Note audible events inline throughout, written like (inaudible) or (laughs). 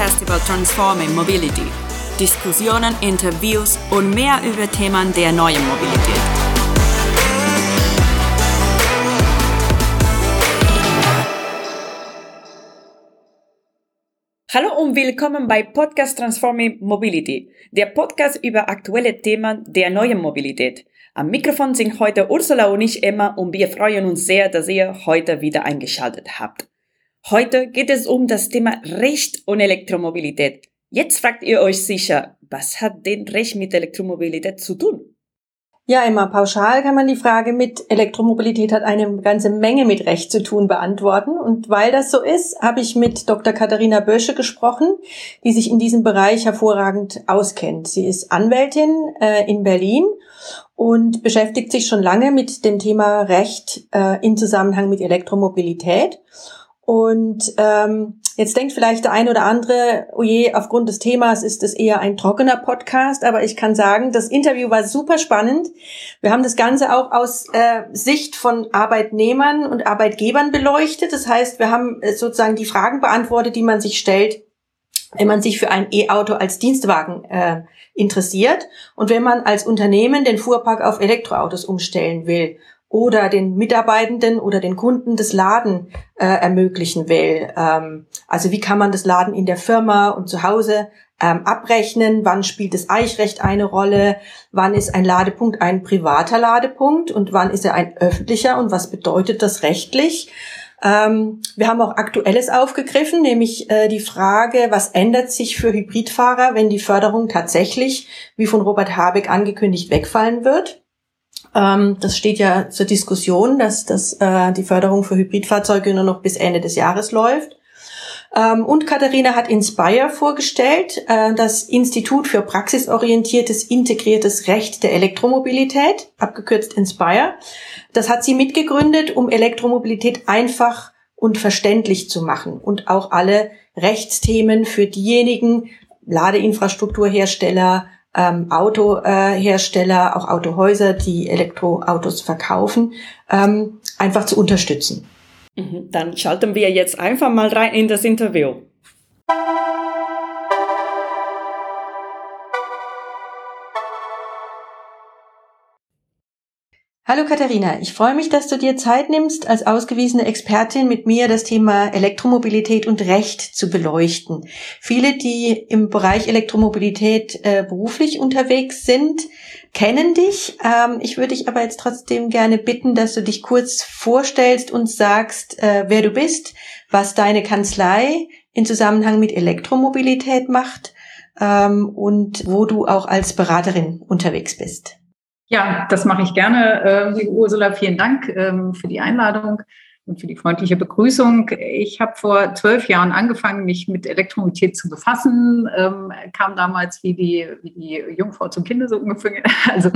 Festival Transforming Mobility. Diskussionen, Interviews und mehr über Themen der neuen Mobilität. Hallo und willkommen bei Podcast Transforming Mobility, der Podcast über aktuelle Themen der neuen Mobilität. Am Mikrofon sind heute Ursula und ich Emma und wir freuen uns sehr, dass ihr heute wieder eingeschaltet habt. Heute geht es um das Thema Recht und Elektromobilität. Jetzt fragt ihr euch sicher, was hat denn Recht mit Elektromobilität zu tun? Ja, immer pauschal kann man die Frage mit Elektromobilität hat eine ganze Menge mit Recht zu tun beantworten. Und weil das so ist, habe ich mit Dr. Katharina Bösche gesprochen, die sich in diesem Bereich hervorragend auskennt. Sie ist Anwältin äh, in Berlin und beschäftigt sich schon lange mit dem Thema Recht äh, in Zusammenhang mit Elektromobilität. Und ähm, jetzt denkt vielleicht der eine oder andere, oh je, aufgrund des Themas ist es eher ein trockener Podcast, aber ich kann sagen, das Interview war super spannend. Wir haben das Ganze auch aus äh, Sicht von Arbeitnehmern und Arbeitgebern beleuchtet. Das heißt, wir haben äh, sozusagen die Fragen beantwortet, die man sich stellt, wenn man sich für ein E-Auto als Dienstwagen äh, interessiert und wenn man als Unternehmen den Fuhrpark auf Elektroautos umstellen will oder den Mitarbeitenden oder den Kunden das Laden äh, ermöglichen will. Ähm, also wie kann man das Laden in der Firma und zu Hause ähm, abrechnen? Wann spielt das Eichrecht eine Rolle? Wann ist ein Ladepunkt ein privater Ladepunkt und wann ist er ein öffentlicher und was bedeutet das rechtlich? Ähm, wir haben auch Aktuelles aufgegriffen, nämlich äh, die Frage, was ändert sich für Hybridfahrer, wenn die Förderung tatsächlich, wie von Robert Habeck angekündigt, wegfallen wird? Ähm, das steht ja zur Diskussion, dass, dass äh, die Förderung für Hybridfahrzeuge nur noch bis Ende des Jahres läuft. Ähm, und Katharina hat Inspire vorgestellt, äh, das Institut für praxisorientiertes integriertes Recht der Elektromobilität, abgekürzt Inspire. Das hat sie mitgegründet, um Elektromobilität einfach und verständlich zu machen und auch alle Rechtsthemen für diejenigen Ladeinfrastrukturhersteller, ähm, Autohersteller, auch Autohäuser, die Elektroautos verkaufen, ähm, einfach zu unterstützen. Mhm, dann schalten wir jetzt einfach mal rein in das Interview. Hallo Katharina, ich freue mich, dass du dir Zeit nimmst, als ausgewiesene Expertin mit mir das Thema Elektromobilität und Recht zu beleuchten. Viele, die im Bereich Elektromobilität äh, beruflich unterwegs sind, kennen dich. Ähm, ich würde dich aber jetzt trotzdem gerne bitten, dass du dich kurz vorstellst und sagst, äh, wer du bist, was deine Kanzlei in Zusammenhang mit Elektromobilität macht ähm, und wo du auch als Beraterin unterwegs bist. Ja, das mache ich gerne. Äh, liebe Ursula, vielen Dank ähm, für die Einladung und für die freundliche Begrüßung. Ich habe vor zwölf Jahren angefangen, mich mit Elektromobilität zu befassen, ähm, kam damals wie die, wie die Jungfrau zum Kinde so ungefähr. (laughs) Also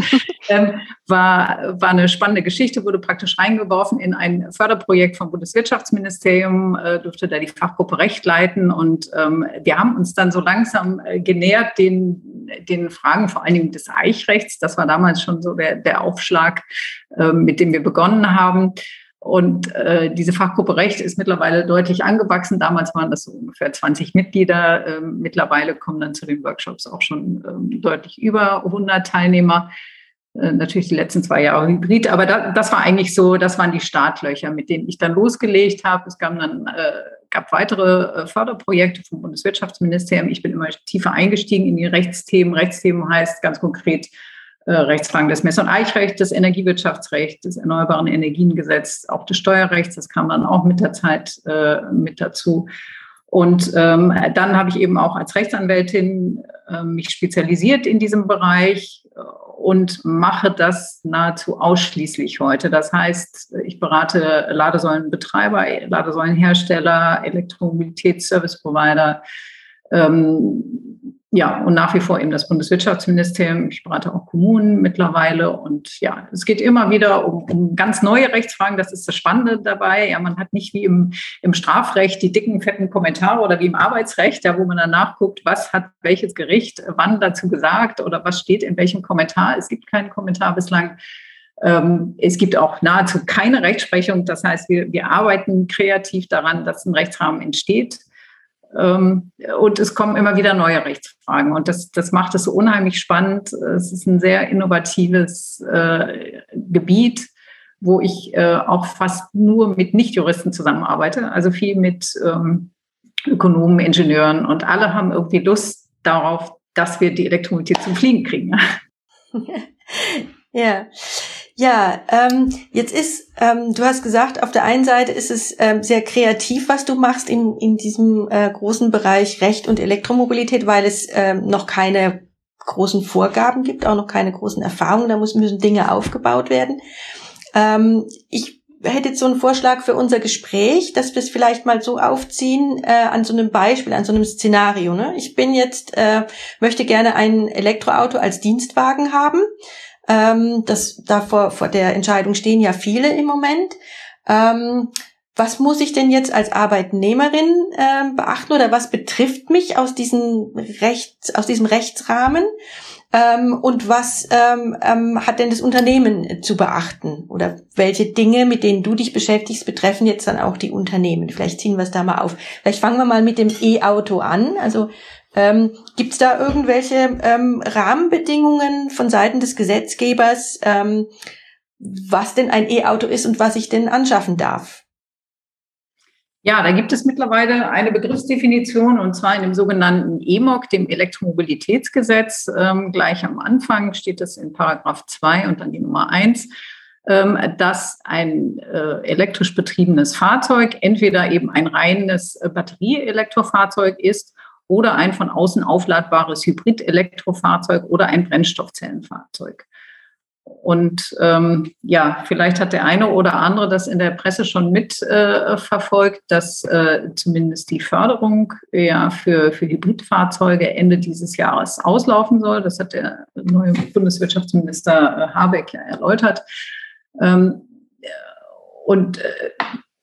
ähm, war, war eine spannende Geschichte, wurde praktisch reingeworfen in ein Förderprojekt vom Bundeswirtschaftsministerium, äh, durfte da die Fachgruppe Recht leiten und ähm, wir haben uns dann so langsam äh, genähert den, den Fragen vor allen Dingen des Eichrechts. Das war damals schon so der, der Aufschlag, äh, mit dem wir begonnen haben. Und äh, diese Fachgruppe Recht ist mittlerweile deutlich angewachsen. Damals waren das so ungefähr 20 Mitglieder. Ähm, mittlerweile kommen dann zu den Workshops auch schon ähm, deutlich über 100 Teilnehmer. Äh, natürlich die letzten zwei Jahre Hybrid, aber da, das war eigentlich so, das waren die Startlöcher, mit denen ich dann losgelegt habe. Es gab dann äh, gab weitere äh, Förderprojekte vom Bundeswirtschaftsministerium. Ich bin immer tiefer eingestiegen in die Rechtsthemen. Rechtsthemen heißt ganz konkret Rechtsfragen des Mess- und Eichrechts, des Energiewirtschaftsrechts, des Erneuerbaren Energiengesetzes, auch des Steuerrechts. Das kam dann auch mit der Zeit äh, mit dazu. Und ähm, dann habe ich eben auch als Rechtsanwältin äh, mich spezialisiert in diesem Bereich äh, und mache das nahezu ausschließlich heute. Das heißt, ich berate Ladesäulenbetreiber, Ladesäulenhersteller, Elektromobilitätsservice-Provider, ähm, ja, und nach wie vor eben das Bundeswirtschaftsministerium. Ich berate auch Kommunen mittlerweile. Und ja, es geht immer wieder um, um ganz neue Rechtsfragen. Das ist das Spannende dabei. Ja, man hat nicht wie im, im Strafrecht die dicken, fetten Kommentare oder wie im Arbeitsrecht, ja, wo man dann nachguckt, was hat welches Gericht wann dazu gesagt oder was steht in welchem Kommentar. Es gibt keinen Kommentar bislang. Ähm, es gibt auch nahezu keine Rechtsprechung. Das heißt, wir, wir arbeiten kreativ daran, dass ein Rechtsrahmen entsteht und es kommen immer wieder neue Rechtsfragen. Und das, das macht es so unheimlich spannend. Es ist ein sehr innovatives äh, Gebiet, wo ich äh, auch fast nur mit Nichtjuristen zusammenarbeite. Also viel mit ähm, Ökonomen, Ingenieuren und alle haben irgendwie Lust darauf, dass wir die Elektromobilität zum Fliegen kriegen. (laughs) ja. Ja, ähm, jetzt ist, ähm, du hast gesagt, auf der einen Seite ist es ähm, sehr kreativ, was du machst in, in diesem äh, großen Bereich Recht und Elektromobilität, weil es ähm, noch keine großen Vorgaben gibt, auch noch keine großen Erfahrungen, da müssen, müssen Dinge aufgebaut werden. Ähm, ich hätte jetzt so einen Vorschlag für unser Gespräch, dass wir es vielleicht mal so aufziehen äh, an so einem Beispiel, an so einem Szenario. Ne? Ich bin jetzt, äh, möchte gerne ein Elektroauto als Dienstwagen haben ähm, das, da vor, vor der Entscheidung stehen ja viele im Moment. Ähm, was muss ich denn jetzt als Arbeitnehmerin äh, beachten oder was betrifft mich aus diesem Rechts, aus diesem Rechtsrahmen? Ähm, und was ähm, ähm, hat denn das Unternehmen zu beachten? Oder welche Dinge, mit denen du dich beschäftigst, betreffen jetzt dann auch die Unternehmen? Vielleicht ziehen wir es da mal auf. Vielleicht fangen wir mal mit dem E-Auto an. Also ähm, Gibt es da irgendwelche ähm, Rahmenbedingungen von Seiten des Gesetzgebers, ähm, was denn ein E-Auto ist und was ich denn anschaffen darf? Ja, da gibt es mittlerweile eine Begriffsdefinition und zwar in dem sogenannten EMOG, dem Elektromobilitätsgesetz. Ähm, gleich am Anfang steht es in Paragraph 2 und dann die Nummer 1, ähm, dass ein äh, elektrisch betriebenes Fahrzeug entweder eben ein reines äh, Batterieelektrofahrzeug ist oder ein von außen aufladbares Hybrid-Elektrofahrzeug oder ein Brennstoffzellenfahrzeug. Und ähm, ja, vielleicht hat der eine oder andere das in der Presse schon mitverfolgt, äh, dass äh, zumindest die Förderung ja für, für Hybridfahrzeuge Ende dieses Jahres auslaufen soll. Das hat der neue Bundeswirtschaftsminister äh, Habeck ja erläutert. Ähm, und äh,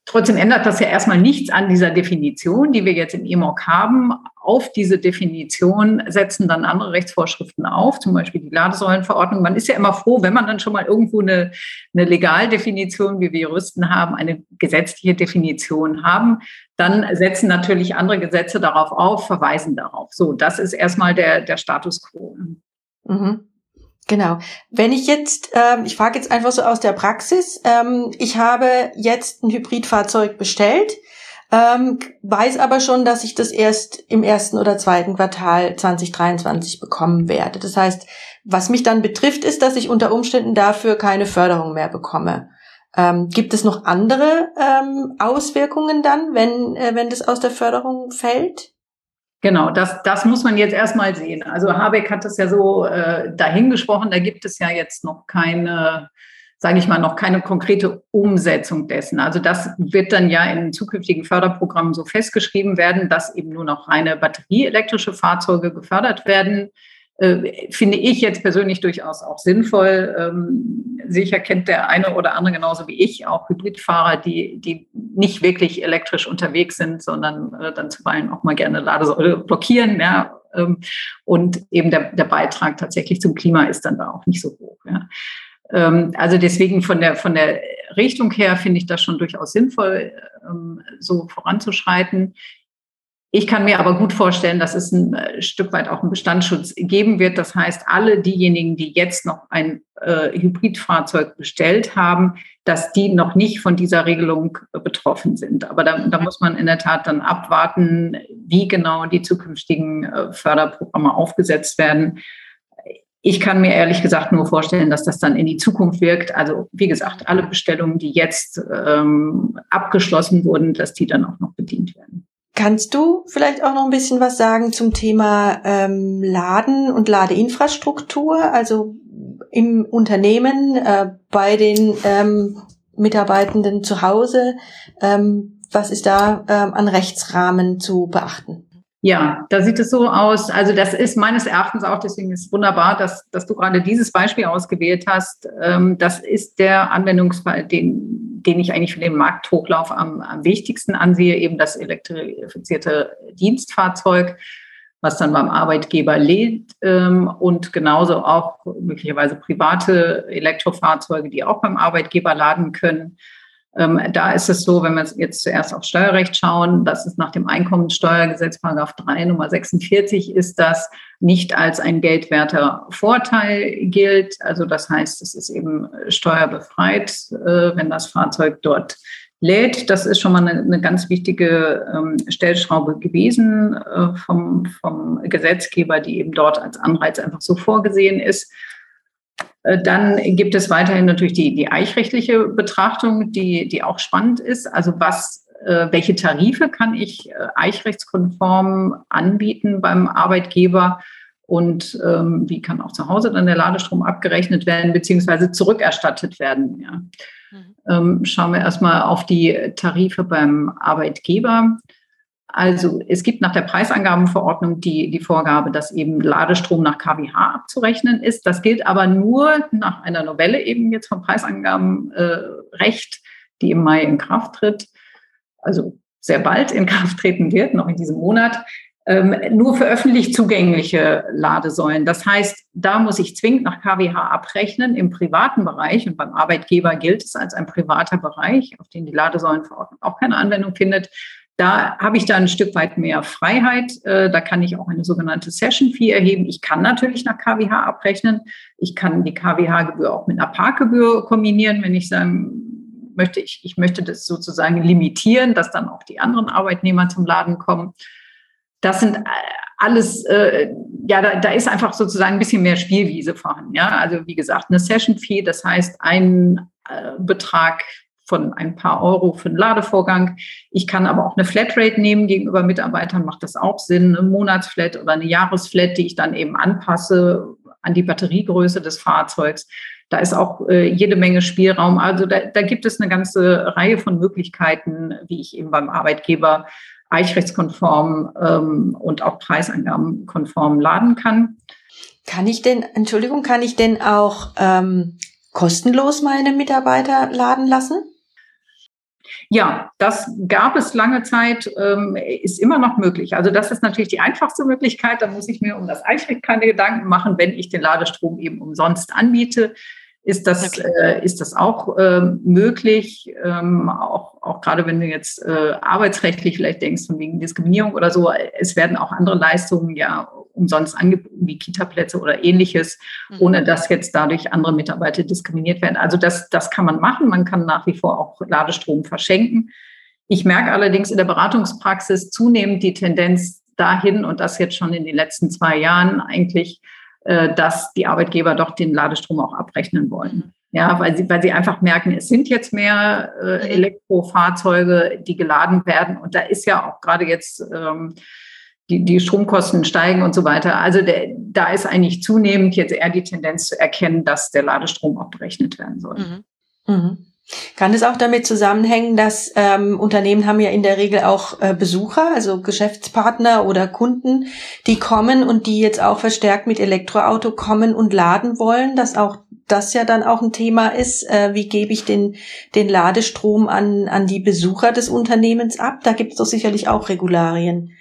Trotzdem ändert das ja erstmal nichts an dieser Definition, die wir jetzt im EMOC haben. Auf diese Definition setzen dann andere Rechtsvorschriften auf, zum Beispiel die Ladesäulenverordnung. Man ist ja immer froh, wenn man dann schon mal irgendwo eine, eine Legaldefinition, wie wir Juristen haben, eine gesetzliche Definition haben. Dann setzen natürlich andere Gesetze darauf auf, verweisen darauf. So, das ist erstmal der, der Status quo. Mhm. Genau. Wenn ich jetzt, ähm, ich frage jetzt einfach so aus der Praxis, ähm, ich habe jetzt ein Hybridfahrzeug bestellt, ähm, weiß aber schon, dass ich das erst im ersten oder zweiten Quartal 2023 bekommen werde. Das heißt, was mich dann betrifft, ist, dass ich unter Umständen dafür keine Förderung mehr bekomme. Ähm, gibt es noch andere ähm, Auswirkungen dann, wenn, äh, wenn das aus der Förderung fällt? Genau, das, das muss man jetzt erstmal sehen. Also Habeck hat das ja so äh, dahingesprochen, da gibt es ja jetzt noch keine, sage ich mal, noch keine konkrete Umsetzung dessen. Also das wird dann ja in zukünftigen Förderprogrammen so festgeschrieben werden, dass eben nur noch reine batterieelektrische Fahrzeuge gefördert werden finde ich jetzt persönlich durchaus auch sinnvoll. Ähm, sicher kennt der eine oder andere genauso wie ich auch Hybridfahrer, die, die nicht wirklich elektrisch unterwegs sind, sondern äh, dann zuweilen auch mal gerne Ladesäule blockieren. Ja, ähm, und eben der, der Beitrag tatsächlich zum Klima ist dann da auch nicht so hoch. Ja. Ähm, also deswegen von der, von der Richtung her finde ich das schon durchaus sinnvoll, so voranzuschreiten. Ich kann mir aber gut vorstellen, dass es ein äh, Stück weit auch einen Bestandsschutz geben wird. Das heißt, alle diejenigen, die jetzt noch ein äh, Hybridfahrzeug bestellt haben, dass die noch nicht von dieser Regelung äh, betroffen sind. Aber da, da, muss man in der Tat dann abwarten, wie genau die zukünftigen äh, Förderprogramme aufgesetzt werden. Ich kann mir ehrlich gesagt nur vorstellen, dass das dann in die Zukunft wirkt. Also wie gesagt, alle Bestellungen, die jetzt ähm, abgeschlossen wurden, dass die dann auch noch bedient werden. Kannst du vielleicht auch noch ein bisschen was sagen zum Thema ähm, Laden und Ladeinfrastruktur, also im Unternehmen, äh, bei den ähm, Mitarbeitenden zu Hause? Ähm, was ist da ähm, an Rechtsrahmen zu beachten? Ja, da sieht es so aus. Also das ist meines Erachtens auch, deswegen ist es wunderbar, dass, dass du gerade dieses Beispiel ausgewählt hast. Ähm, das ist der Anwendungsfall, den, den ich eigentlich für den Markthochlauf am, am wichtigsten ansehe, eben das elektrifizierte Dienstfahrzeug, was dann beim Arbeitgeber lädt ähm, und genauso auch möglicherweise private Elektrofahrzeuge, die auch beim Arbeitgeber laden können. Ähm, da ist es so, wenn wir jetzt zuerst auf Steuerrecht schauen, dass es nach dem Einkommensteuergesetz Paragraph 3 Nummer 46 ist, das nicht als ein geldwerter Vorteil gilt. Also das heißt, es ist eben steuerbefreit, äh, wenn das Fahrzeug dort lädt. Das ist schon mal eine, eine ganz wichtige ähm, Stellschraube gewesen äh, vom, vom Gesetzgeber, die eben dort als Anreiz einfach so vorgesehen ist. Äh, dann gibt es weiterhin natürlich die, die eichrechtliche Betrachtung, die, die auch spannend ist. Also was, äh, welche Tarife kann ich äh, eichrechtskonform anbieten beim Arbeitgeber? Und ähm, wie kann auch zu Hause dann der Ladestrom abgerechnet werden, beziehungsweise zurückerstattet werden? Ja. Mhm. Ähm, schauen wir erstmal auf die Tarife beim Arbeitgeber. Also es gibt nach der Preisangabenverordnung die, die Vorgabe, dass eben Ladestrom nach kWh abzurechnen ist. Das gilt aber nur nach einer Novelle eben jetzt vom Preisangabenrecht, äh, die im Mai in Kraft tritt, also sehr bald in Kraft treten wird, noch in diesem Monat, ähm, nur für öffentlich zugängliche Ladesäulen. Das heißt, da muss ich zwingend nach kWh abrechnen im privaten Bereich und beim Arbeitgeber gilt es als ein privater Bereich, auf den die Ladesäulenverordnung auch keine Anwendung findet. Da habe ich da ein Stück weit mehr Freiheit. Äh, da kann ich auch eine sogenannte Session Fee erheben. Ich kann natürlich nach KWH abrechnen. Ich kann die KWH-Gebühr auch mit einer Parkgebühr kombinieren, wenn ich sagen möchte, ich, ich möchte das sozusagen limitieren, dass dann auch die anderen Arbeitnehmer zum Laden kommen. Das sind äh, alles, äh, ja, da, da ist einfach sozusagen ein bisschen mehr Spielwiese vorhanden. Ja, also wie gesagt, eine Session Fee, das heißt ein äh, Betrag von ein paar Euro für den Ladevorgang. Ich kann aber auch eine Flatrate nehmen gegenüber Mitarbeitern, macht das auch Sinn, eine Monatsflat oder eine Jahresflat, die ich dann eben anpasse an die Batteriegröße des Fahrzeugs. Da ist auch äh, jede Menge Spielraum. Also da, da gibt es eine ganze Reihe von Möglichkeiten, wie ich eben beim Arbeitgeber eichrechtskonform ähm, und auch preisangabenkonform laden kann. Kann ich denn, Entschuldigung, kann ich denn auch ähm, kostenlos meine Mitarbeiter laden lassen? Ja, das gab es lange Zeit, ähm, ist immer noch möglich. Also das ist natürlich die einfachste Möglichkeit. Da muss ich mir um das Eichrecht keine Gedanken machen, wenn ich den Ladestrom eben umsonst anbiete ist das, okay. äh, ist das auch äh, möglich, ähm, auch, auch gerade wenn du jetzt äh, arbeitsrechtlich vielleicht denkst, von wegen Diskriminierung oder so, es werden auch andere Leistungen ja umsonst angeboten, wie Kita-Plätze oder ähnliches, mhm. ohne dass jetzt dadurch andere Mitarbeiter diskriminiert werden. Also das, das kann man machen, man kann nach wie vor auch Ladestrom verschenken. Ich merke allerdings in der Beratungspraxis zunehmend die Tendenz dahin, und das jetzt schon in den letzten zwei Jahren eigentlich, äh, dass die Arbeitgeber doch den Ladestrom auch abrechnen wollen. Mhm. Ja, weil sie, weil sie einfach merken, es sind jetzt mehr äh, mhm. Elektrofahrzeuge, die geladen werden. Und da ist ja auch gerade jetzt ähm, die, die Stromkosten steigen und so weiter. Also der, da ist eigentlich zunehmend jetzt eher die Tendenz zu erkennen, dass der Ladestrom auch berechnet werden soll. Mhm. Mhm. Kann es auch damit zusammenhängen, dass ähm, Unternehmen haben ja in der Regel auch äh, Besucher, also Geschäftspartner oder Kunden, die kommen und die jetzt auch verstärkt mit Elektroauto kommen und laden wollen, dass auch das ja dann auch ein Thema ist, äh, wie gebe ich den, den Ladestrom an, an die Besucher des Unternehmens ab? Da gibt es doch sicherlich auch Regularien.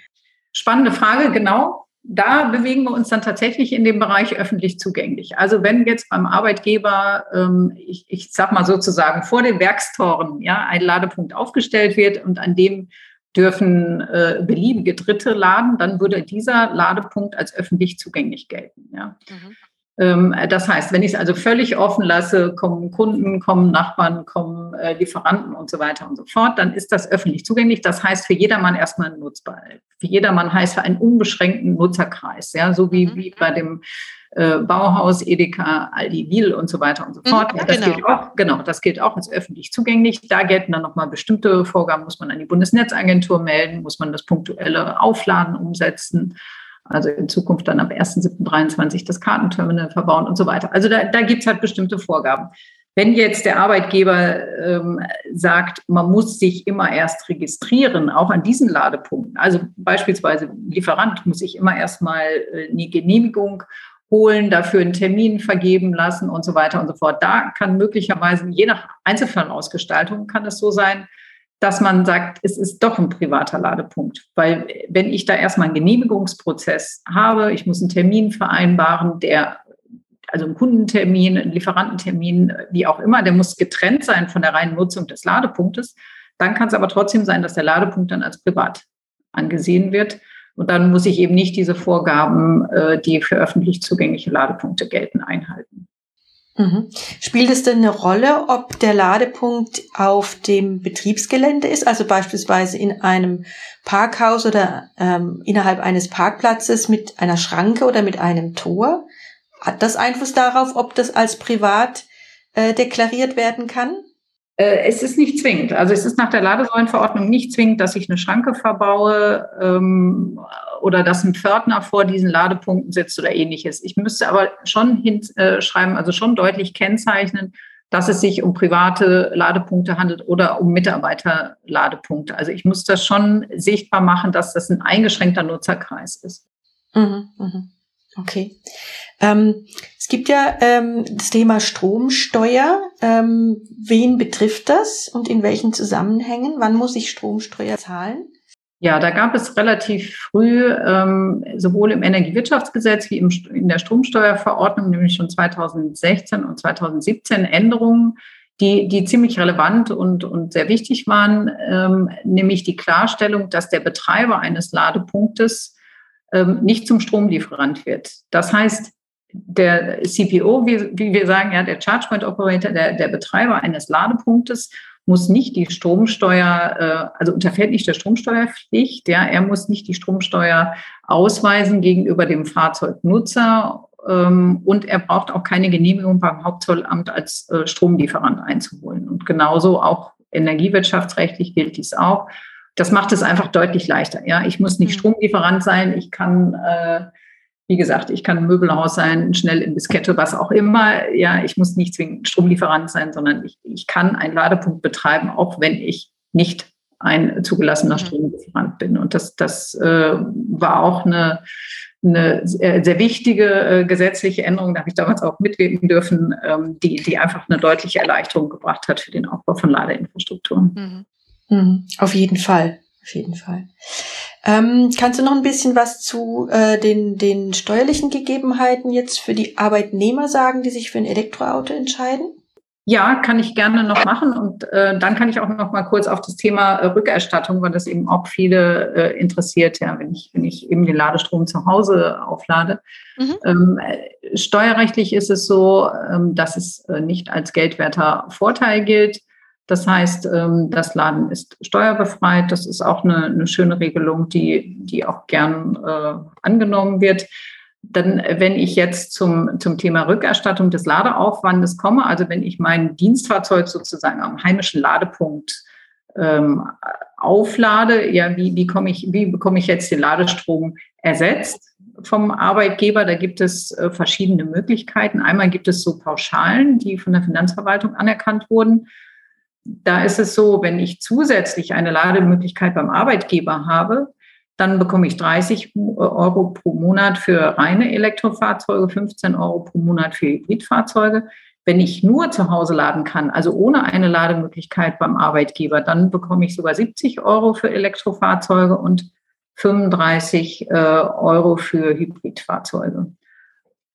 Spannende Frage, genau da bewegen wir uns dann tatsächlich in dem Bereich öffentlich zugänglich. Also wenn jetzt beim Arbeitgeber, ähm, ich, ich sag mal sozusagen vor den Werkstoren, ja, ein Ladepunkt aufgestellt wird und an dem dürfen äh, beliebige Dritte laden, dann würde dieser Ladepunkt als öffentlich zugänglich gelten. Ja. Mhm. Ähm, das heißt, wenn ich es also völlig offen lasse, kommen Kunden, kommen Nachbarn, kommen äh, Lieferanten und so weiter und so fort, dann ist das öffentlich zugänglich. Das heißt für jedermann erstmal nutzbar. Für jedermann heißt für einen unbeschränkten Nutzerkreis, ja, so wie, mhm. wie bei dem äh, Bauhaus, Edeka, Aldi, Wiel und so weiter und so mhm, fort. Ja, das genau. gilt auch, genau, das gilt auch als öffentlich zugänglich. Da gelten dann nochmal bestimmte Vorgaben, muss man an die Bundesnetzagentur melden, muss man das punktuelle Aufladen umsetzen also in Zukunft dann ab 1.7.23 das Kartenterminal verbauen und so weiter. Also da, da gibt es halt bestimmte Vorgaben. Wenn jetzt der Arbeitgeber ähm, sagt, man muss sich immer erst registrieren, auch an diesen Ladepunkten, also beispielsweise Lieferant muss sich immer erstmal äh, eine Genehmigung holen, dafür einen Termin vergeben lassen und so weiter und so fort. Da kann möglicherweise, je nach Einzelfallausgestaltung, kann es so sein, dass man sagt, es ist doch ein privater Ladepunkt. Weil wenn ich da erstmal einen Genehmigungsprozess habe, ich muss einen Termin vereinbaren, der also ein Kundentermin, ein Lieferantentermin, wie auch immer, der muss getrennt sein von der reinen Nutzung des Ladepunktes. Dann kann es aber trotzdem sein, dass der Ladepunkt dann als privat angesehen wird. Und dann muss ich eben nicht diese Vorgaben, äh, die für öffentlich zugängliche Ladepunkte gelten, einhalten. Mhm. Spielt es denn eine Rolle, ob der Ladepunkt auf dem Betriebsgelände ist, also beispielsweise in einem Parkhaus oder ähm, innerhalb eines Parkplatzes mit einer Schranke oder mit einem Tor? Hat das Einfluss darauf, ob das als privat äh, deklariert werden kann? Äh, es ist nicht zwingend. Also es ist nach der Ladesäulenverordnung nicht zwingend, dass ich eine Schranke verbaue ähm, oder dass ein Pförtner vor diesen Ladepunkten sitzt oder ähnliches. Ich müsste aber schon hinschreiben, also schon deutlich kennzeichnen, dass es sich um private Ladepunkte handelt oder um Mitarbeiterladepunkte. Also ich muss das schon sichtbar machen, dass das ein eingeschränkter Nutzerkreis ist. Mhm, mh. Okay. Ähm, gibt ja ähm, das Thema Stromsteuer. Ähm, wen betrifft das und in welchen Zusammenhängen? Wann muss ich Stromsteuer zahlen? Ja, da gab es relativ früh ähm, sowohl im Energiewirtschaftsgesetz wie im, in der Stromsteuerverordnung, nämlich schon 2016 und 2017 Änderungen, die, die ziemlich relevant und, und sehr wichtig waren, ähm, nämlich die Klarstellung, dass der Betreiber eines Ladepunktes ähm, nicht zum Stromlieferant wird. Das heißt, der CPO, wie, wie wir sagen, ja, der Charge Point Operator, der, der Betreiber eines Ladepunktes, muss nicht die Stromsteuer, äh, also unterfällt nicht der Stromsteuerpflicht, ja, er muss nicht die Stromsteuer ausweisen gegenüber dem Fahrzeugnutzer ähm, und er braucht auch keine Genehmigung beim Hauptzollamt als äh, Stromlieferant einzuholen. Und genauso auch energiewirtschaftsrechtlich gilt dies auch. Das macht es einfach deutlich leichter. Ja, ich muss nicht mhm. Stromlieferant sein, ich kann äh, wie gesagt, ich kann ein Möbelhaus sein, schnell in Diskette, was auch immer. Ja, ich muss nicht zwingend Stromlieferant sein, sondern ich, ich kann einen Ladepunkt betreiben, auch wenn ich nicht ein zugelassener mhm. Stromlieferant bin. Und das, das äh, war auch eine, eine sehr, sehr wichtige äh, gesetzliche Änderung, da habe ich damals auch mitwirken dürfen, ähm, die, die einfach eine deutliche Erleichterung gebracht hat für den Aufbau von Ladeinfrastrukturen. Mhm. Mhm. Auf jeden Fall, auf jeden Fall. Ähm, kannst du noch ein bisschen was zu äh, den, den steuerlichen Gegebenheiten jetzt für die Arbeitnehmer sagen, die sich für ein Elektroauto entscheiden? Ja, kann ich gerne noch machen. Und äh, dann kann ich auch noch mal kurz auf das Thema äh, Rückerstattung, weil das eben auch viele äh, interessiert, ja, wenn ich, wenn ich eben den Ladestrom zu Hause auflade. Mhm. Ähm, äh, steuerrechtlich ist es so, ähm, dass es äh, nicht als geldwerter Vorteil gilt. Das heißt, ähm, das Laden ist steuerbefreit. Das ist auch eine, eine schöne Regelung, die, die auch gern äh, angenommen wird. Dann, wenn ich jetzt zum, zum Thema Rückerstattung des Ladeaufwandes komme, also wenn ich mein Dienstfahrzeug sozusagen am heimischen Ladepunkt ähm, auflade, ja, wie, wie, komme ich, wie bekomme ich jetzt den Ladestrom ersetzt vom Arbeitgeber? Da gibt es äh, verschiedene Möglichkeiten. Einmal gibt es so Pauschalen, die von der Finanzverwaltung anerkannt wurden da ist es so, wenn ich zusätzlich eine Lademöglichkeit beim Arbeitgeber habe, dann bekomme ich 30 Euro pro Monat für reine Elektrofahrzeuge, 15 Euro pro Monat für Hybridfahrzeuge. Wenn ich nur zu Hause laden kann, also ohne eine Lademöglichkeit beim Arbeitgeber, dann bekomme ich sogar 70 Euro für Elektrofahrzeuge und 35 äh, Euro für Hybridfahrzeuge.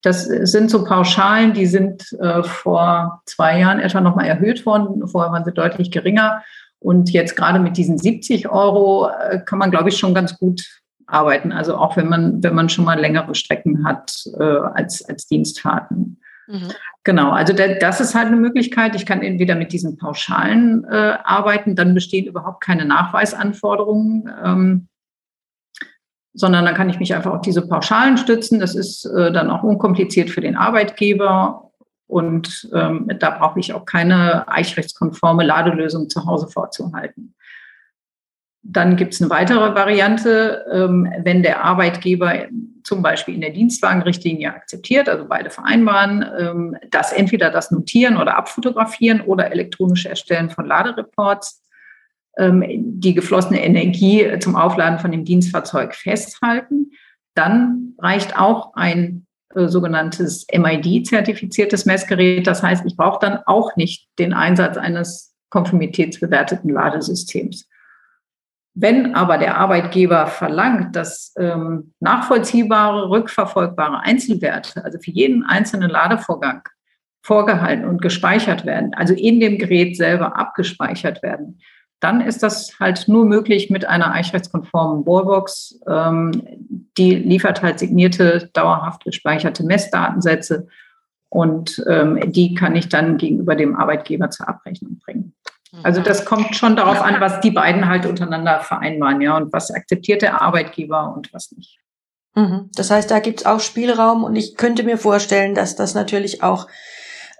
Das sind so Pauschalen, die sind äh, vor zwei Jahren etwa nochmal erhöht worden. Vorher waren sie deutlich geringer. Und jetzt gerade mit diesen 70 Euro äh, kann man, glaube ich, schon ganz gut arbeiten. Also auch wenn man, wenn man schon mal längere Strecken hat äh, als, als Dienstfahrten. Mhm. Genau, also das ist halt eine Möglichkeit. Ich kann entweder mit diesen Pauschalen arbeiten, dann bestehen überhaupt keine Nachweisanforderungen. Ähm, sondern dann kann ich mich einfach auf diese Pauschalen stützen. Das ist äh, dann auch unkompliziert für den Arbeitgeber und ähm, da brauche ich auch keine eichrechtskonforme Ladelösung zu Hause vorzuhalten. Dann gibt es eine weitere Variante, ähm, wenn der Arbeitgeber zum Beispiel in der Dienstwagenrichtlinie akzeptiert, also beide vereinbaren, ähm, dass entweder das Notieren oder Abfotografieren oder elektronische Erstellen von Ladereports die geflossene Energie zum Aufladen von dem Dienstfahrzeug festhalten. Dann reicht auch ein äh, sogenanntes MID-zertifiziertes Messgerät. Das heißt, ich brauche dann auch nicht den Einsatz eines konformitätsbewerteten Ladesystems. Wenn aber der Arbeitgeber verlangt, dass ähm, nachvollziehbare, rückverfolgbare Einzelwerte, also für jeden einzelnen Ladevorgang vorgehalten und gespeichert werden, also in dem Gerät selber abgespeichert werden, dann ist das halt nur möglich mit einer eichrechtskonformen Wallbox. Ähm, die liefert halt signierte, dauerhaft gespeicherte Messdatensätze und ähm, die kann ich dann gegenüber dem Arbeitgeber zur Abrechnung bringen. Also das kommt schon darauf an, was die beiden halt untereinander vereinbaren, ja, und was akzeptiert der Arbeitgeber und was nicht. Mhm. Das heißt, da gibt's auch Spielraum und ich könnte mir vorstellen, dass das natürlich auch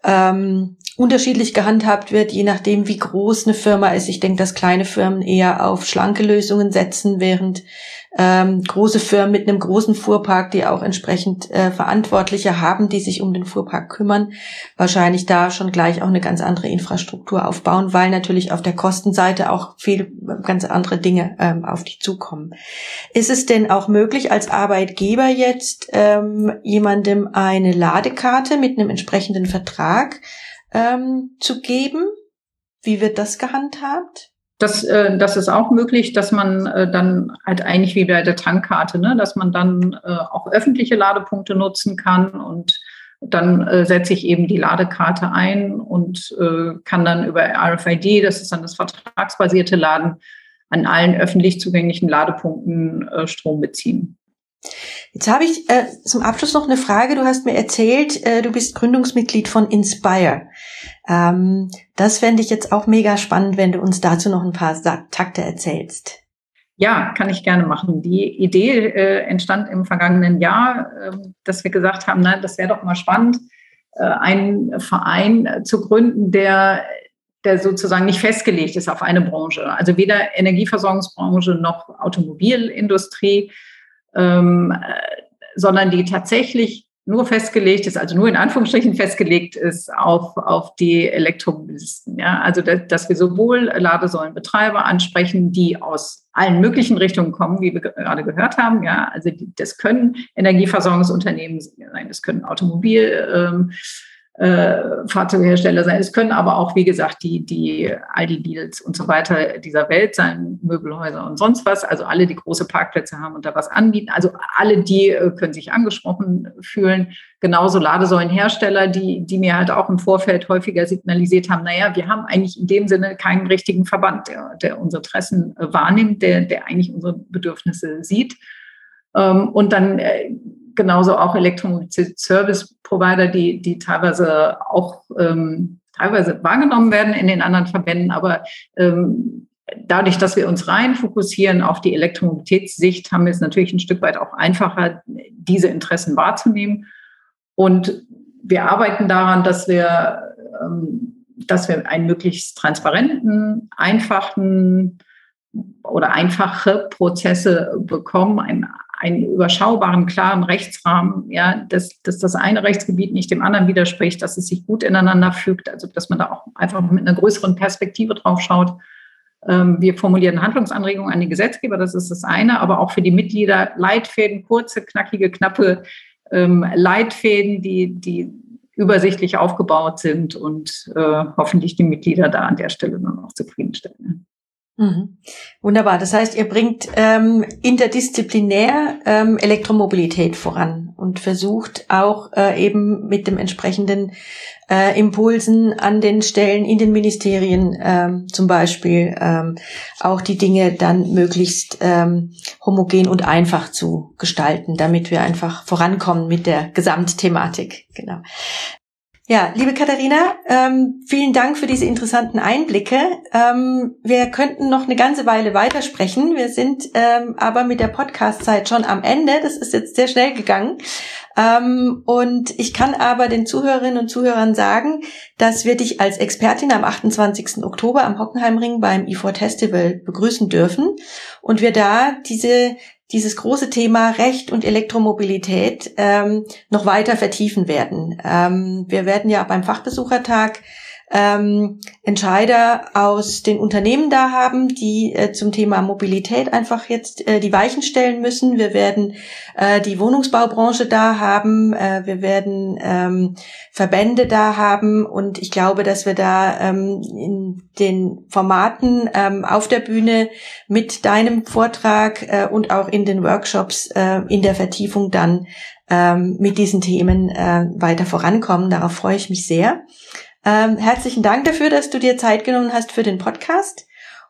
ähm, unterschiedlich gehandhabt wird, je nachdem, wie groß eine Firma ist. Ich denke, dass kleine Firmen eher auf schlanke Lösungen setzen, während ähm, große Firmen mit einem großen Fuhrpark, die auch entsprechend äh, Verantwortliche haben, die sich um den Fuhrpark kümmern, wahrscheinlich da schon gleich auch eine ganz andere Infrastruktur aufbauen, weil natürlich auf der Kostenseite auch viel ganz andere Dinge ähm, auf die zukommen. Ist es denn auch möglich, als Arbeitgeber jetzt ähm, jemandem eine Ladekarte mit einem entsprechenden Vertrag ähm, zu geben? Wie wird das gehandhabt? Das, äh, das ist auch möglich, dass man äh, dann halt eigentlich wie bei der Tankkarte, ne, dass man dann äh, auch öffentliche Ladepunkte nutzen kann und dann äh, setze ich eben die Ladekarte ein und äh, kann dann über RFID, das ist dann das vertragsbasierte Laden, an allen öffentlich zugänglichen Ladepunkten äh, Strom beziehen. Jetzt habe ich äh, zum Abschluss noch eine Frage. Du hast mir erzählt, äh, du bist Gründungsmitglied von Inspire. Ähm, das fände ich jetzt auch mega spannend, wenn du uns dazu noch ein paar Takte erzählst. Ja, kann ich gerne machen. Die Idee äh, entstand im vergangenen Jahr, äh, dass wir gesagt haben, na, das wäre doch mal spannend, äh, einen Verein zu gründen, der der sozusagen nicht festgelegt ist auf eine Branche. Also weder Energieversorgungsbranche noch Automobilindustrie, ähm, äh, sondern die tatsächlich nur festgelegt ist, also nur in Anführungsstrichen festgelegt ist auf, auf die Elektromobilisten. Ja? Also, dass wir sowohl Ladesäulenbetreiber ansprechen, die aus allen möglichen Richtungen kommen, wie wir gerade gehört haben. Ja? Also, das können Energieversorgungsunternehmen sein, das können Automobil, ähm, äh, Fahrzeughersteller sein. Es können aber auch, wie gesagt, die, die Aldi, Deals und so weiter dieser Welt sein, Möbelhäuser und sonst was. Also alle, die große Parkplätze haben und da was anbieten. Also alle, die äh, können sich angesprochen fühlen. Genauso Ladesäulenhersteller, die, die mir halt auch im Vorfeld häufiger signalisiert haben, naja, wir haben eigentlich in dem Sinne keinen richtigen Verband, der, der unsere Interessen äh, wahrnimmt, der, der eigentlich unsere Bedürfnisse sieht. Ähm, und dann äh, genauso auch Elektromobilität-Service-Provider, die, die teilweise auch ähm, teilweise wahrgenommen werden in den anderen Verbänden, aber ähm, dadurch, dass wir uns rein fokussieren auf die Elektromobilitätssicht, haben wir es natürlich ein Stück weit auch einfacher, diese Interessen wahrzunehmen. Und wir arbeiten daran, dass wir, ähm, dass wir einen möglichst transparenten, einfachen oder einfache Prozesse bekommen, ein einen überschaubaren, klaren Rechtsrahmen, ja, dass, dass das eine Rechtsgebiet nicht dem anderen widerspricht, dass es sich gut ineinander fügt, also dass man da auch einfach mit einer größeren Perspektive drauf schaut. Ähm, wir formulieren Handlungsanregungen an den Gesetzgeber, das ist das eine, aber auch für die Mitglieder Leitfäden, kurze, knackige, knappe ähm, Leitfäden, die, die übersichtlich aufgebaut sind und äh, hoffentlich die Mitglieder da an der Stelle dann auch zufriedenstellen. Mhm. Wunderbar. Das heißt, ihr bringt ähm, interdisziplinär ähm, Elektromobilität voran und versucht auch äh, eben mit dem entsprechenden äh, Impulsen an den Stellen in den Ministerien ähm, zum Beispiel ähm, auch die Dinge dann möglichst ähm, homogen und einfach zu gestalten, damit wir einfach vorankommen mit der Gesamtthematik. Genau. Ja, liebe Katharina, ähm, vielen Dank für diese interessanten Einblicke. Ähm, wir könnten noch eine ganze Weile weitersprechen. Wir sind ähm, aber mit der Podcast-Zeit schon am Ende. Das ist jetzt sehr schnell gegangen. Ähm, und ich kann aber den Zuhörerinnen und Zuhörern sagen, dass wir dich als Expertin am 28. Oktober am Hockenheimring beim E4 Festival begrüßen dürfen und wir da diese dieses große Thema Recht und Elektromobilität ähm, noch weiter vertiefen werden. Ähm, wir werden ja beim Fachbesuchertag ähm, Entscheider aus den Unternehmen da haben, die äh, zum Thema Mobilität einfach jetzt äh, die Weichen stellen müssen. Wir werden äh, die Wohnungsbaubranche da haben, äh, wir werden ähm, Verbände da haben und ich glaube, dass wir da ähm, in den Formaten ähm, auf der Bühne mit deinem Vortrag äh, und auch in den Workshops äh, in der Vertiefung dann ähm, mit diesen Themen äh, weiter vorankommen. Darauf freue ich mich sehr. Ähm, herzlichen Dank dafür, dass du dir Zeit genommen hast für den Podcast.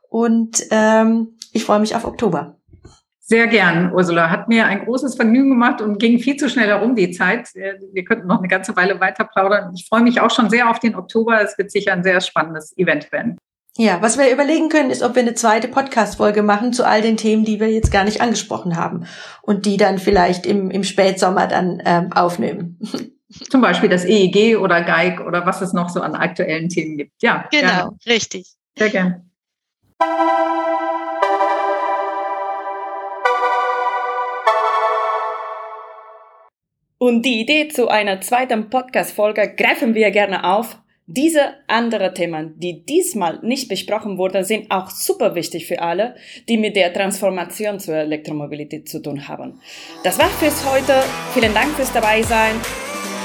Und ähm, ich freue mich auf Oktober. Sehr gern, Ursula. Hat mir ein großes Vergnügen gemacht und ging viel zu schnell herum die Zeit. Wir könnten noch eine ganze Weile weiter plaudern. Ich freue mich auch schon sehr auf den Oktober. Es wird sicher ein sehr spannendes Event werden. Ja, was wir überlegen können, ist, ob wir eine zweite Podcast-Folge machen zu all den Themen, die wir jetzt gar nicht angesprochen haben und die dann vielleicht im, im Spätsommer dann ähm, aufnehmen. (laughs) Zum Beispiel das EEG oder GEIG oder was es noch so an aktuellen Themen gibt. Ja, genau, gerne. richtig. Sehr gern. Und die Idee zu einer zweiten Podcast-Folge greifen wir gerne auf. Diese anderen Themen, die diesmal nicht besprochen wurden, sind auch super wichtig für alle, die mit der Transformation zur Elektromobilität zu tun haben. Das war's fürs heute. Vielen Dank fürs Dabeisein.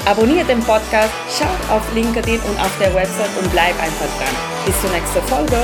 Abonniert den Podcast, schaut auf LinkedIn und auf der Website und bleib einfach dran. Bis zur nächsten Folge.